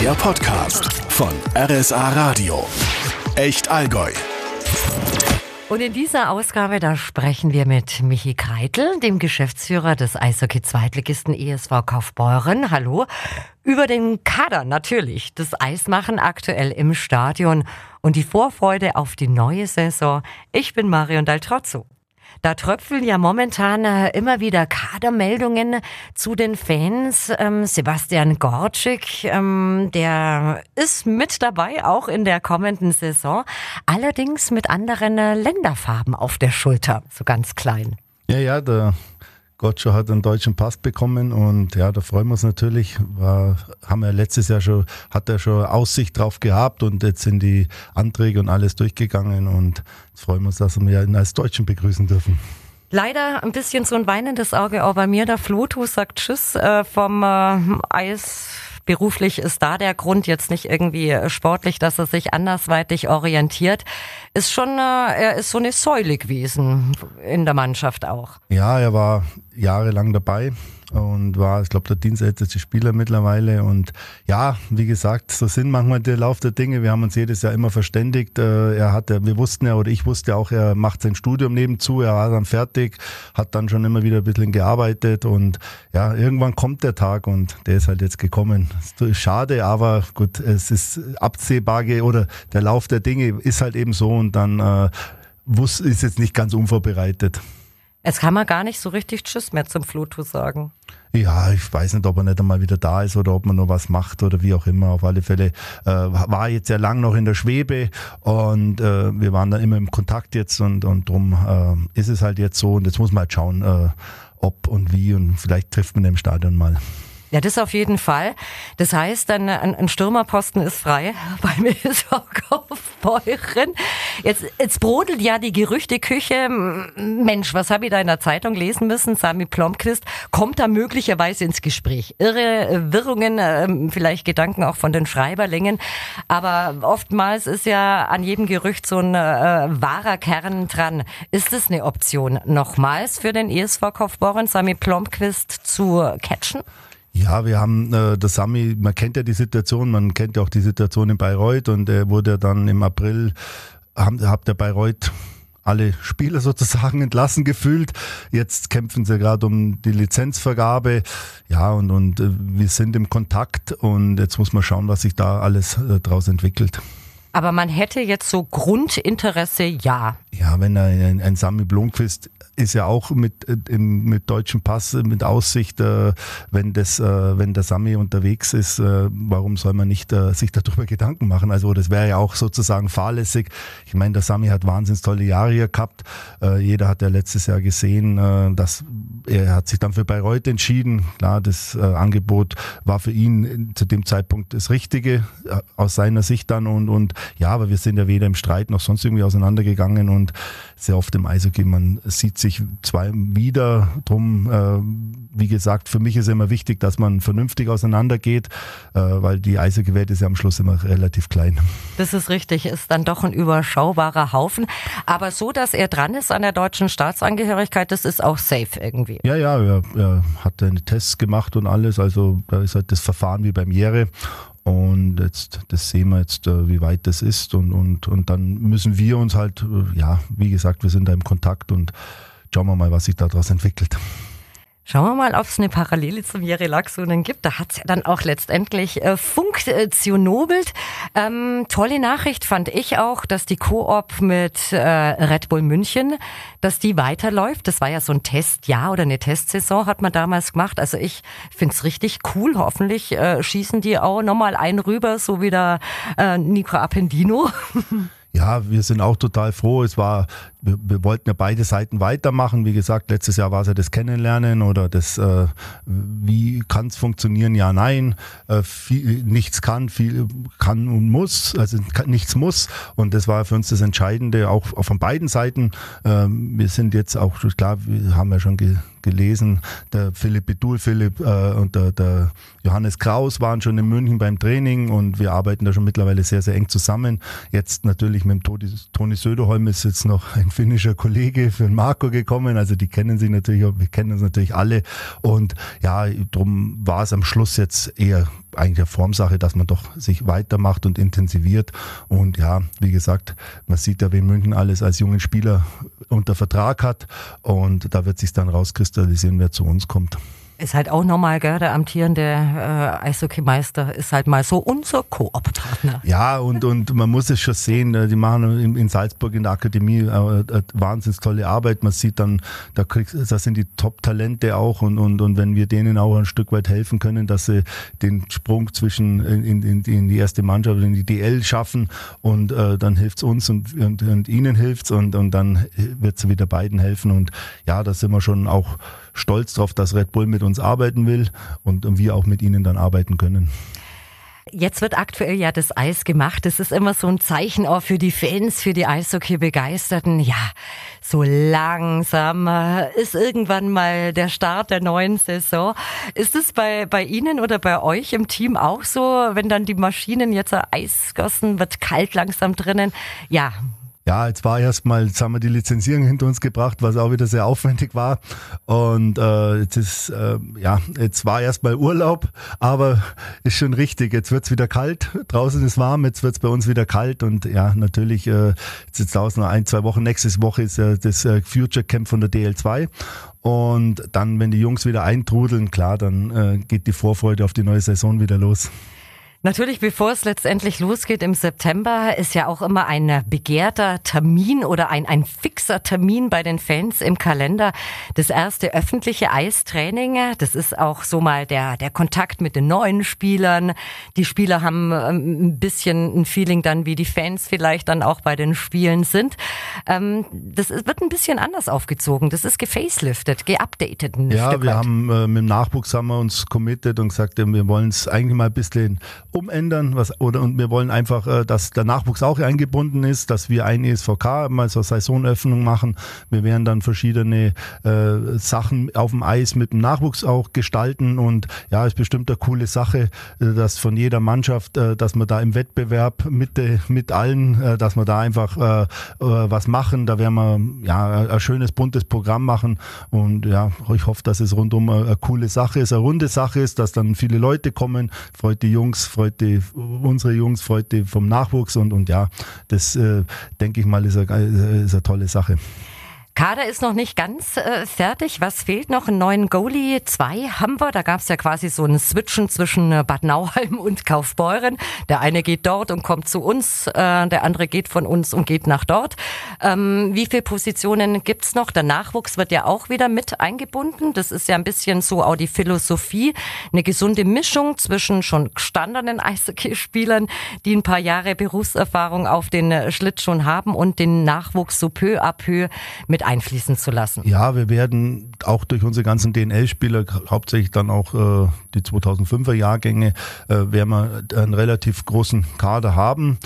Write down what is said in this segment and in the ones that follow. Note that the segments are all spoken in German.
Der Podcast von RSA Radio. Echt Allgäu. Und in dieser Ausgabe, da sprechen wir mit Michi Kreitel, dem Geschäftsführer des Eishockey-Zweitligisten ESV Kaufbeuren. Hallo. Über den Kader natürlich. Das Eismachen aktuell im Stadion und die Vorfreude auf die neue Saison. Ich bin Marion Daltrozzo. Da tröpfeln ja momentan äh, immer wieder Kadermeldungen zu den Fans. Ähm, Sebastian Gorczyk, ähm, der ist mit dabei, auch in der kommenden Saison. Allerdings mit anderen äh, Länderfarben auf der Schulter, so ganz klein. Ja, ja, der Gottscho hat einen deutschen Pass bekommen und ja, da freuen wir uns natürlich. War, haben wir letztes Jahr schon, hat er schon Aussicht drauf gehabt und jetzt sind die Anträge und alles durchgegangen und jetzt freuen wir uns, dass wir ihn als Deutschen begrüßen dürfen. Leider ein bisschen so ein weinendes Auge auch bei mir. Der Floto sagt Tschüss äh, vom äh, Eis beruflich ist da der Grund jetzt nicht irgendwie sportlich, dass er sich andersweitig orientiert. Ist schon, äh, er ist so eine Säule gewesen in der Mannschaft auch. Ja, er war jahrelang dabei und war, ich glaube, der dienstälteste Spieler mittlerweile. Und ja, wie gesagt, so sind manchmal der Lauf der Dinge. Wir haben uns jedes Jahr immer verständigt. Äh, er hatte, wir wussten ja, oder ich wusste auch, er macht sein Studium nebenzu, er war dann fertig, hat dann schon immer wieder ein bisschen gearbeitet und ja, irgendwann kommt der Tag und der ist halt jetzt gekommen. Ist schade, aber gut, es ist absehbar oder der Lauf der Dinge ist halt eben so und dann äh, ist jetzt nicht ganz unvorbereitet. Es kann man gar nicht so richtig Tschüss mehr zum Flutu sagen. Ja, ich weiß nicht, ob er nicht einmal wieder da ist oder ob man noch was macht oder wie auch immer. Auf alle Fälle äh, war jetzt sehr lang noch in der Schwebe und äh, wir waren da immer im Kontakt jetzt und, und drum äh, ist es halt jetzt so und jetzt muss man halt schauen, äh, ob und wie und vielleicht trifft man im Stadion mal. Ja, das auf jeden Fall. Das heißt, ein, ein Stürmerposten ist frei bei mir ist auch Kaufbeuren. Jetzt, jetzt brodelt ja die Gerüchteküche. Mensch, was habe ich da in der Zeitung lesen müssen? Sami Plomquist kommt da möglicherweise ins Gespräch. Irre äh, Wirrungen, ähm, vielleicht Gedanken auch von den Schreiberlingen. Aber oftmals ist ja an jedem Gerücht so ein äh, wahrer Kern dran. Ist es eine Option, nochmals für den ESV Kaufbeuren Sami Plomquist zu catchen? Ja, wir haben äh, das Sami, man kennt ja die Situation, man kennt ja auch die Situation in Bayreuth und er wurde dann im April, haben, hat der Bayreuth alle Spieler sozusagen entlassen gefühlt. Jetzt kämpfen sie gerade um die Lizenzvergabe. Ja, und, und äh, wir sind im Kontakt und jetzt muss man schauen, was sich da alles äh, daraus entwickelt. Aber man hätte jetzt so Grundinteresse, ja. Ja, wenn ein, ein Sami Blomqvist ist ja auch mit, äh, mit deutschem Pass, äh, mit Aussicht, äh, wenn, das, wenn der Sami unterwegs ist, warum soll man nicht sich darüber Gedanken machen? Also das wäre ja auch sozusagen fahrlässig. Ich meine, der Sami hat wahnsinnig tolle Jahre hier gehabt. Jeder hat ja letztes Jahr gesehen, dass er hat sich dann für Bayreuth entschieden. Klar, das Angebot war für ihn zu dem Zeitpunkt das Richtige aus seiner Sicht dann und, und ja, aber wir sind ja weder im Streit noch sonst irgendwie auseinandergegangen und sehr oft im Eishockey, man sieht sich zwei wieder. Drum, äh, wie gesagt, für mich ist immer wichtig, dass man vernünftig auseinandergeht, äh, weil die Eishockey-Welt ist ja am Schluss immer relativ klein. Das ist richtig, ist dann doch ein überschaubarer Haufen. Aber so, dass er dran ist an der deutschen Staatsangehörigkeit, das ist auch safe irgendwie. Ja, ja, er, er hat eine Tests gemacht und alles. Also da ist halt das Verfahren wie beim Jere. Und jetzt, das sehen wir jetzt, äh, wie weit das ist. Und, und, und dann müssen wir uns halt, äh, ja, wie gesagt, wir sind da im Kontakt und schauen wir mal, was sich daraus entwickelt. Schauen wir mal, ob es eine Parallele zum Jerelaxonen gibt. Da hat es ja dann auch letztendlich äh, funktionobelt. Ähm, tolle Nachricht fand ich auch, dass die Koop mit äh, Red Bull München, dass die weiterläuft. Das war ja so ein Testjahr oder eine Testsaison hat man damals gemacht. Also ich find's richtig cool. Hoffentlich äh, schießen die auch nochmal einen rüber, so wie der äh, Nico Appendino. Ja, wir sind auch total froh. Es war, wir, wir, wollten ja beide Seiten weitermachen. Wie gesagt, letztes Jahr war es ja das Kennenlernen oder das, äh, wie kann es funktionieren? Ja, nein. Äh, viel, nichts kann, viel kann und muss. Also nichts muss. Und das war für uns das Entscheidende, auch, auch von beiden Seiten. Äh, wir sind jetzt auch, klar, wir haben ja schon ge, gelesen, der Philipp Bedul, Philipp äh, und der, der Johannes Kraus waren schon in München beim Training und wir arbeiten da schon mittlerweile sehr, sehr eng zusammen. Jetzt natürlich mit dem Toni Söderholm ist jetzt noch ein finnischer Kollege für den Marco gekommen, also die kennen sich natürlich, wir kennen uns natürlich alle. Und ja, darum war es am Schluss jetzt eher eigentlich eine Formsache, dass man doch sich weitermacht und intensiviert. Und ja, wie gesagt, man sieht ja, wen München alles als jungen Spieler unter Vertrag hat. Und da wird sich dann rauskristallisieren, wer zu uns kommt. Ist halt auch normal, gell? Der amtierende äh, Eishockeymeister ist halt mal so unser Koop-Partner. Ja, und, und man muss es schon sehen, äh, die machen in, in Salzburg in der Akademie äh, äh, wahnsinnig tolle Arbeit. Man sieht dann, da, kriegst, da sind die Top-Talente auch und, und, und wenn wir denen auch ein Stück weit helfen können, dass sie den Sprung zwischen in, in, in die erste Mannschaft, in die DL schaffen und äh, dann hilft's uns und, und, und ihnen hilft's und, und dann wird's wieder beiden helfen und ja, da sind wir schon auch stolz drauf, dass Red Bull mit uns arbeiten will und wir auch mit ihnen dann arbeiten können. Jetzt wird aktuell ja das Eis gemacht. Das ist immer so ein Zeichen auch für die Fans, für die Eishockey-Begeisterten. Ja, so langsam äh, ist irgendwann mal der Start der neuen Saison. Ist es bei, bei Ihnen oder bei euch im Team auch so, wenn dann die Maschinen jetzt Eis gossen, wird kalt langsam drinnen? Ja, ja, jetzt war erstmal, jetzt haben wir die Lizenzierung hinter uns gebracht, was auch wieder sehr aufwendig war. Und äh, jetzt ist, äh, ja, jetzt war erstmal Urlaub, aber ist schon richtig. Jetzt wird's wieder kalt, draußen ist warm, jetzt wird's bei uns wieder kalt. Und ja, natürlich, äh, jetzt ist draußen noch ein, zwei Wochen. Nächste Woche ist äh, das äh, Future Camp von der DL2. Und dann, wenn die Jungs wieder eintrudeln, klar, dann äh, geht die Vorfreude auf die neue Saison wieder los. Natürlich, bevor es letztendlich losgeht im September, ist ja auch immer ein begehrter Termin oder ein, ein fixer Termin bei den Fans im Kalender. Das erste öffentliche Eistraining. Das ist auch so mal der, der Kontakt mit den neuen Spielern. Die Spieler haben ähm, ein bisschen ein Feeling dann, wie die Fans vielleicht dann auch bei den Spielen sind. Ähm, das wird ein bisschen anders aufgezogen. Das ist gefaceliftet, geupdatet. ja, wir weit. haben äh, mit dem Nachwuchs haben wir uns committed und gesagt, wir wollen es eigentlich mal ein bisschen umändern, was, oder, und wir wollen einfach, äh, dass der Nachwuchs auch eingebunden ist, dass wir ein ESVK mal so Saisonöffnung machen. Wir werden dann verschiedene äh, Sachen auf dem Eis mit dem Nachwuchs auch gestalten und ja, ist bestimmt eine coole Sache, äh, dass von jeder Mannschaft, äh, dass wir da im Wettbewerb mit, äh, mit allen, äh, dass wir da einfach äh, äh, was machen. Da werden wir ja ein schönes buntes Programm machen und ja, ich hoffe, dass es rundum eine, eine coole Sache ist, eine runde Sache ist, dass dann viele Leute kommen, freut die Jungs, freut freut die, unsere Jungs, freut die vom Nachwuchs und, und ja, das äh, denke ich mal ist eine, ist eine tolle Sache. Kader ist noch nicht ganz äh, fertig. Was fehlt noch? Einen neuen Goalie. Zwei haben wir. Da gab es ja quasi so ein Switchen zwischen äh, Bad Nauheim und Kaufbeuren. Der eine geht dort und kommt zu uns, äh, der andere geht von uns und geht nach dort. Ähm, wie viele Positionen gibt's noch? Der Nachwuchs wird ja auch wieder mit eingebunden. Das ist ja ein bisschen so auch die Philosophie. Eine gesunde Mischung zwischen schon gestandenen Eishockeyspielern, die ein paar Jahre Berufserfahrung auf den äh, Schlittschuhen haben und den Nachwuchs so peu à peu mit einfließen zu lassen. Ja, wir werden auch durch unsere ganzen DNL-Spieler, hauptsächlich dann auch äh, die 2005er Jahrgänge, äh, werden wir einen relativ großen Kader haben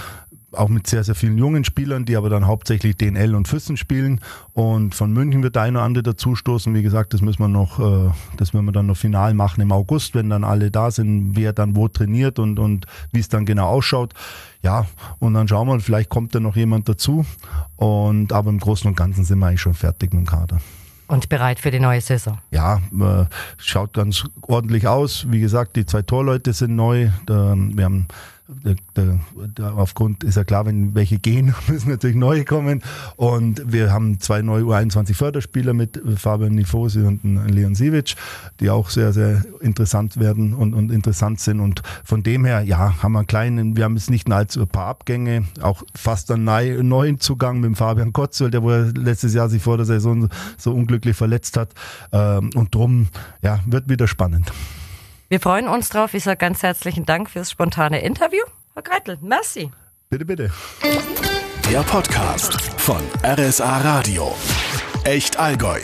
auch mit sehr, sehr vielen jungen Spielern, die aber dann hauptsächlich DNL und Füssen spielen. Und von München wird der eine oder andere dazustoßen. Wie gesagt, das müssen wir noch, äh, das werden wir dann noch final machen im August, wenn dann alle da sind, wer dann wo trainiert und, und wie es dann genau ausschaut. Ja, und dann schauen wir, vielleicht kommt da noch jemand dazu. Und aber im Großen und Ganzen sind wir eigentlich schon fertig mit dem Kader. Und bereit für die neue Saison? Ja, äh, schaut ganz ordentlich aus. Wie gesagt, die zwei Torleute sind neu. Wir haben da, da, aufgrund ist ja klar, wenn welche gehen, müssen natürlich neue kommen. Und wir haben zwei neue U21 Förderspieler mit Fabian Nifosi und Leon Sivic, die auch sehr, sehr interessant werden und, und interessant sind. Und von dem her, ja, haben wir einen kleinen, wir haben jetzt nicht allzu ein paar Abgänge, auch fast einen neuen Zugang mit Fabian Kotzel, der wo er letztes Jahr sich vor der Saison so unglücklich verletzt hat. Ähm, und drum, ja, wird wieder spannend. Wir freuen uns drauf. Ich sage ganz herzlichen Dank fürs spontane Interview. Herr Greitel, merci. Bitte, bitte. Der Podcast von RSA Radio. Echt Allgäu.